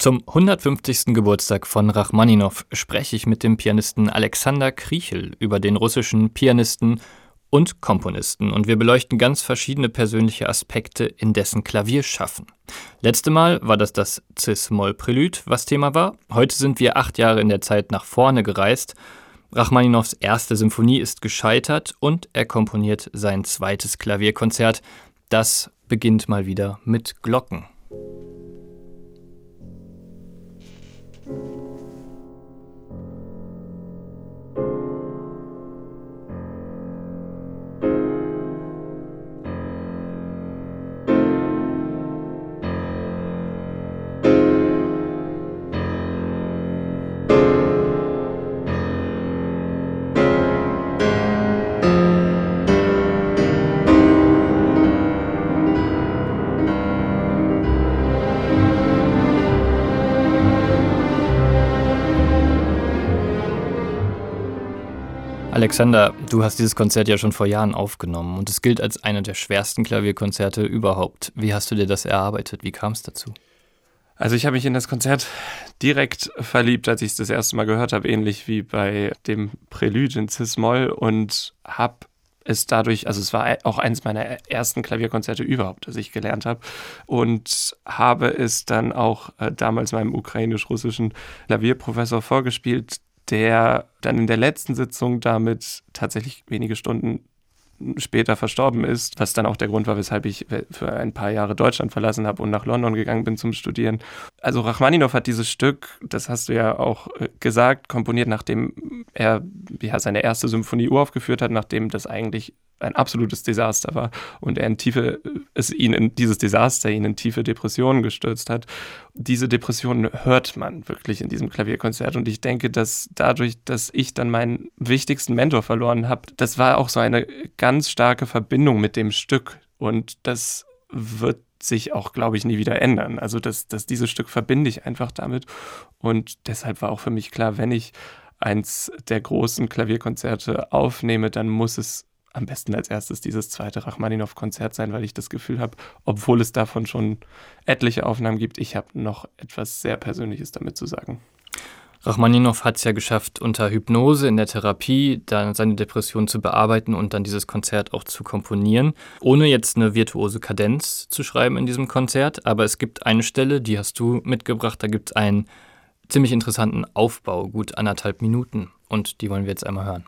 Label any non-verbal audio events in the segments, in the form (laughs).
Zum 150. Geburtstag von Rachmaninow spreche ich mit dem Pianisten Alexander Kriechel über den russischen Pianisten und Komponisten und wir beleuchten ganz verschiedene persönliche Aspekte in dessen Klavierschaffen. Letzte Mal war das das Cis-Moll-Prälud, was Thema war. Heute sind wir acht Jahre in der Zeit nach vorne gereist. Rachmaninows erste Symphonie ist gescheitert und er komponiert sein zweites Klavierkonzert. Das beginnt mal wieder mit Glocken. Alexander, du hast dieses Konzert ja schon vor Jahren aufgenommen und es gilt als einer der schwersten Klavierkonzerte überhaupt. Wie hast du dir das erarbeitet? Wie kam es dazu? Also ich habe mich in das Konzert direkt verliebt, als ich es das erste Mal gehört habe, ähnlich wie bei dem Prälude in Cis-Moll und habe es dadurch, also es war auch eines meiner ersten Klavierkonzerte überhaupt, das ich gelernt habe und habe es dann auch äh, damals meinem ukrainisch-russischen Klavierprofessor vorgespielt, der dann in der letzten Sitzung damit tatsächlich wenige Stunden später verstorben ist, was dann auch der Grund war, weshalb ich für ein paar Jahre Deutschland verlassen habe und nach London gegangen bin zum Studieren. Also Rachmaninow hat dieses Stück, das hast du ja auch äh, gesagt, komponiert, nachdem er ja, seine erste Symphonie uraufgeführt hat, nachdem das eigentlich ein absolutes Desaster war und er in tiefe, es ihn in dieses Desaster ihn in tiefe Depressionen gestürzt hat. Diese Depressionen hört man wirklich in diesem Klavierkonzert und ich denke, dass dadurch, dass ich dann meinen wichtigsten Mentor verloren habe, das war auch so eine ganz starke Verbindung mit dem Stück und das wird sich auch, glaube ich, nie wieder ändern. Also das, das, dieses Stück verbinde ich einfach damit und deshalb war auch für mich klar, wenn ich eins der großen Klavierkonzerte aufnehme, dann muss es am besten als erstes dieses zweite Rachmaninow-Konzert sein, weil ich das Gefühl habe, obwohl es davon schon etliche Aufnahmen gibt, ich habe noch etwas sehr Persönliches damit zu sagen. Rachmaninow hat es ja geschafft, unter Hypnose in der Therapie dann seine Depression zu bearbeiten und dann dieses Konzert auch zu komponieren, ohne jetzt eine virtuose Kadenz zu schreiben in diesem Konzert. Aber es gibt eine Stelle, die hast du mitgebracht, da gibt es einen ziemlich interessanten Aufbau, gut anderthalb Minuten. Und die wollen wir jetzt einmal hören.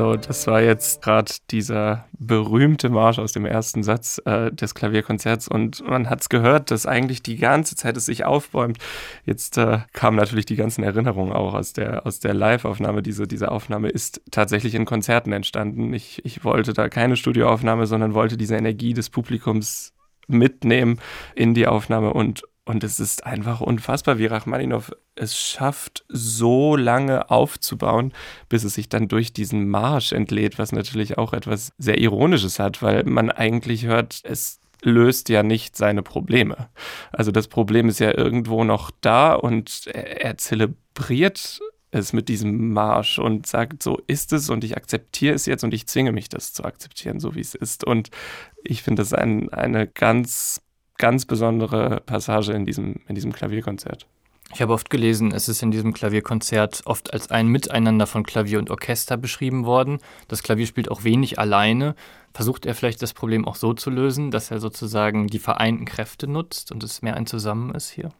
Das war jetzt gerade dieser berühmte Marsch aus dem ersten Satz äh, des Klavierkonzerts und man hat es gehört, dass eigentlich die ganze Zeit es sich aufbäumt. Jetzt äh, kamen natürlich die ganzen Erinnerungen auch aus der, aus der Live-Aufnahme. Diese, diese Aufnahme ist tatsächlich in Konzerten entstanden. Ich, ich wollte da keine Studioaufnahme, sondern wollte diese Energie des Publikums mitnehmen in die Aufnahme und und es ist einfach unfassbar, wie Rachmaninow es schafft, so lange aufzubauen, bis es sich dann durch diesen Marsch entlädt, was natürlich auch etwas sehr Ironisches hat, weil man eigentlich hört, es löst ja nicht seine Probleme. Also das Problem ist ja irgendwo noch da und er, er zelebriert es mit diesem Marsch und sagt, so ist es und ich akzeptiere es jetzt und ich zwinge mich, das zu akzeptieren, so wie es ist. Und ich finde das ein, eine ganz, ganz besondere Passage in diesem, in diesem Klavierkonzert. Ich habe oft gelesen, es ist in diesem Klavierkonzert oft als ein Miteinander von Klavier und Orchester beschrieben worden. Das Klavier spielt auch wenig alleine. Versucht er vielleicht das Problem auch so zu lösen, dass er sozusagen die vereinten Kräfte nutzt und es mehr ein Zusammen ist hier?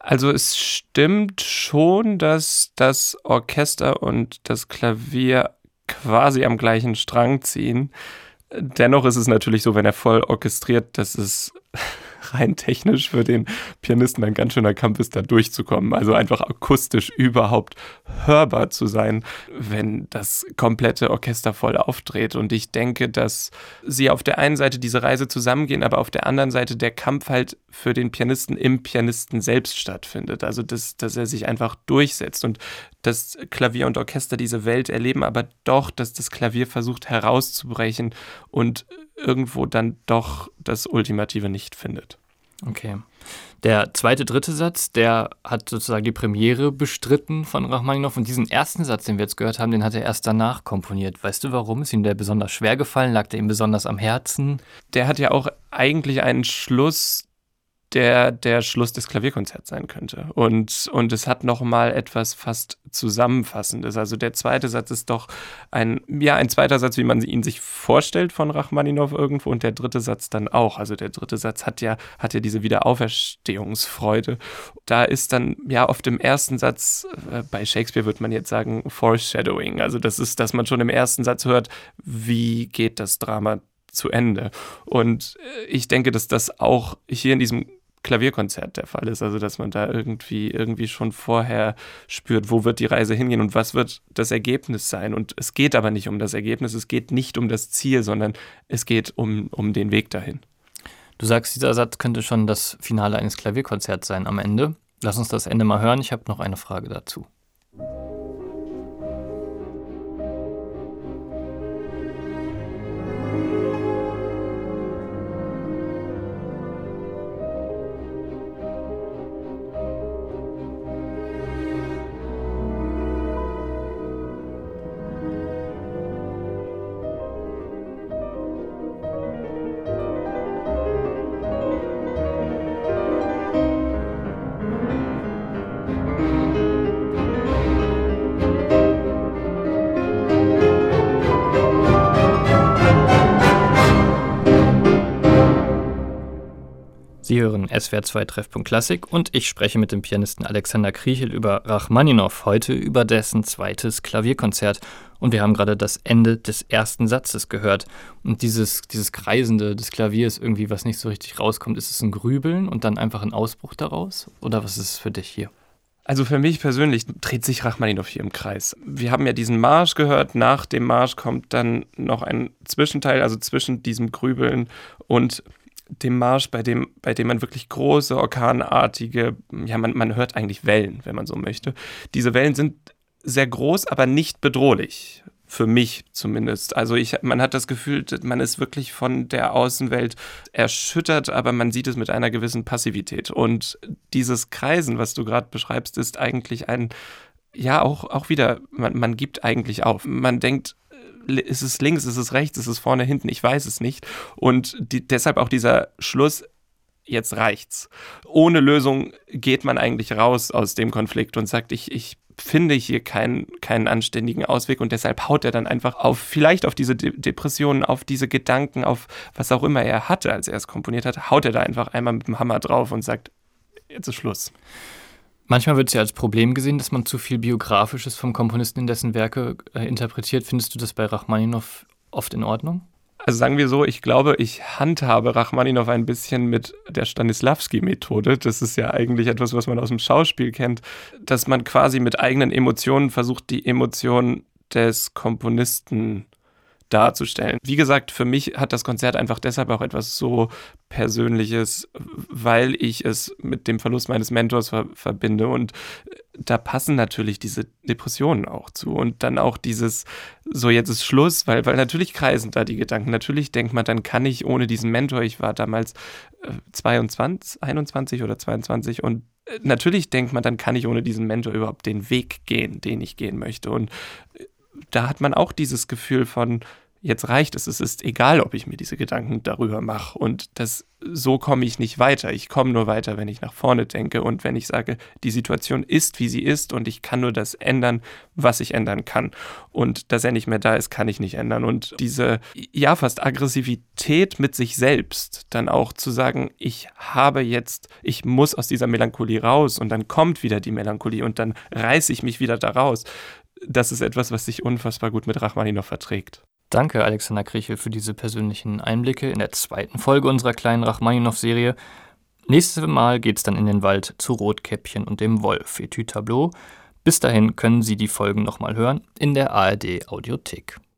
Also es stimmt schon, dass das Orchester und das Klavier quasi am gleichen Strang ziehen. Dennoch ist es natürlich so, wenn er voll orchestriert, dass es (laughs) rein technisch für den Pianisten ein ganz schöner Kampf ist, da durchzukommen. Also einfach akustisch überhaupt hörbar zu sein, wenn das komplette Orchester voll aufdreht. Und ich denke, dass sie auf der einen Seite diese Reise zusammengehen, aber auf der anderen Seite der Kampf halt für den Pianisten im Pianisten selbst stattfindet. Also dass, dass er sich einfach durchsetzt und dass Klavier und Orchester diese Welt erleben, aber doch, dass das Klavier versucht herauszubrechen und irgendwo dann doch das Ultimative nicht findet. Okay. Der zweite, dritte Satz, der hat sozusagen die Premiere bestritten von Rachmaninow. Und diesen ersten Satz, den wir jetzt gehört haben, den hat er erst danach komponiert. Weißt du warum? Ist ihm der besonders schwer gefallen? Lag der ihm besonders am Herzen? Der hat ja auch eigentlich einen Schluss, der der Schluss des Klavierkonzerts sein könnte. Und, und es hat nochmal etwas fast Zusammenfassendes. Also der zweite Satz ist doch ein, ja, ein zweiter Satz, wie man ihn sich vorstellt von Rachmaninow irgendwo und der dritte Satz dann auch. Also der dritte Satz hat ja, hat ja diese Wiederauferstehungsfreude. Da ist dann ja oft im ersten Satz, äh, bei Shakespeare würde man jetzt sagen, Foreshadowing. Also das ist, dass man schon im ersten Satz hört, wie geht das Drama zu Ende. Und äh, ich denke, dass das auch hier in diesem Klavierkonzert der Fall ist. Also, dass man da irgendwie, irgendwie schon vorher spürt, wo wird die Reise hingehen und was wird das Ergebnis sein. Und es geht aber nicht um das Ergebnis, es geht nicht um das Ziel, sondern es geht um, um den Weg dahin. Du sagst, dieser Satz könnte schon das Finale eines Klavierkonzerts sein am Ende. Lass uns das Ende mal hören. Ich habe noch eine Frage dazu. Sie hören SWR 2 Treffpunkt Klassik und ich spreche mit dem Pianisten Alexander Kriechel über Rachmaninow, heute über dessen zweites Klavierkonzert. Und wir haben gerade das Ende des ersten Satzes gehört. Und dieses, dieses Kreisende des Klaviers, irgendwie, was nicht so richtig rauskommt, ist es ein Grübeln und dann einfach ein Ausbruch daraus? Oder was ist es für dich hier? Also für mich persönlich dreht sich Rachmaninow hier im Kreis. Wir haben ja diesen Marsch gehört. Nach dem Marsch kommt dann noch ein Zwischenteil, also zwischen diesem Grübeln und dem Marsch, bei dem, bei dem man wirklich große, orkanartige, ja, man, man hört eigentlich Wellen, wenn man so möchte. Diese Wellen sind sehr groß, aber nicht bedrohlich. Für mich zumindest. Also ich, man hat das Gefühl, man ist wirklich von der Außenwelt erschüttert, aber man sieht es mit einer gewissen Passivität. Und dieses Kreisen, was du gerade beschreibst, ist eigentlich ein, ja, auch, auch wieder, man, man gibt eigentlich auf. Man denkt, ist es links, ist es rechts, ist es vorne, hinten, ich weiß es nicht. Und die, deshalb auch dieser Schluss, jetzt reicht's. Ohne Lösung geht man eigentlich raus aus dem Konflikt und sagt, ich, ich finde hier keinen, keinen anständigen Ausweg und deshalb haut er dann einfach auf, vielleicht auf diese De Depressionen, auf diese Gedanken, auf was auch immer er hatte, als er es komponiert hat, haut er da einfach einmal mit dem Hammer drauf und sagt, jetzt ist Schluss. Manchmal wird es ja als Problem gesehen, dass man zu viel Biografisches vom Komponisten in dessen Werke äh, interpretiert. Findest du das bei Rachmaninow oft in Ordnung? Also sagen wir so, ich glaube, ich handhabe Rachmaninow ein bisschen mit der Stanislavski-Methode. Das ist ja eigentlich etwas, was man aus dem Schauspiel kennt, dass man quasi mit eigenen Emotionen versucht, die Emotionen des Komponisten darzustellen. Wie gesagt, für mich hat das Konzert einfach deshalb auch etwas so Persönliches, weil ich es mit dem Verlust meines Mentors ver verbinde. Und da passen natürlich diese Depressionen auch zu. Und dann auch dieses, so jetzt ist Schluss, weil, weil natürlich kreisen da die Gedanken. Natürlich denkt man, dann kann ich ohne diesen Mentor, ich war damals äh, 22, 21 oder 22 und äh, natürlich denkt man, dann kann ich ohne diesen Mentor überhaupt den Weg gehen, den ich gehen möchte. Und äh, da hat man auch dieses Gefühl von, jetzt reicht es, es ist egal, ob ich mir diese Gedanken darüber mache. Und das, so komme ich nicht weiter. Ich komme nur weiter, wenn ich nach vorne denke und wenn ich sage, die Situation ist, wie sie ist und ich kann nur das ändern, was ich ändern kann. Und dass er nicht mehr da ist, kann ich nicht ändern. Und diese, ja, fast Aggressivität mit sich selbst, dann auch zu sagen, ich habe jetzt, ich muss aus dieser Melancholie raus und dann kommt wieder die Melancholie und dann reiße ich mich wieder da raus. Das ist etwas, was sich unfassbar gut mit Rachmaninoff verträgt. Danke, Alexander Kriechel, für diese persönlichen Einblicke in der zweiten Folge unserer kleinen Rachmaninoff-Serie. Nächstes Mal geht's dann in den Wald zu Rotkäppchen und dem Wolf, Etü Tableau. Bis dahin können Sie die Folgen nochmal hören in der ARD Audiothek.